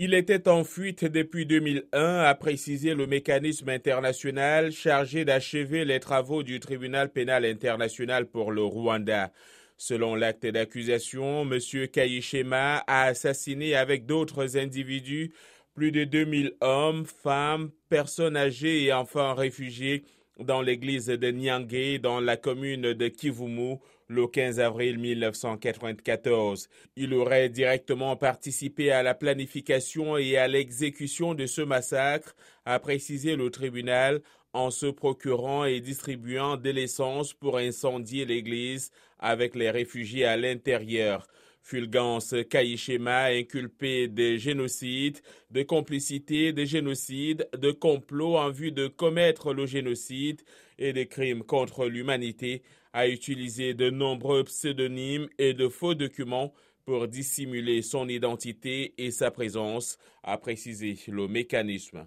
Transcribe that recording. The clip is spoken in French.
Il était en fuite depuis 2001, a précisé le mécanisme international chargé d'achever les travaux du tribunal pénal international pour le Rwanda. Selon l'acte d'accusation, M. Kayishema a assassiné avec d'autres individus plus de 2000 hommes, femmes, personnes âgées et enfants réfugiés dans l'église de Nyangé dans la commune de Kivumu le 15 avril 1994. Il aurait directement participé à la planification et à l'exécution de ce massacre, a précisé le tribunal en se procurant et distribuant de l'essence pour incendier l'église avec les réfugiés à l'intérieur. Fulgence Kaishema inculpé de génocide, de complicité de génocide, de complot en vue de commettre le génocide et des crimes contre l'humanité, a utilisé de nombreux pseudonymes et de faux documents pour dissimuler son identité et sa présence, a précisé le mécanisme.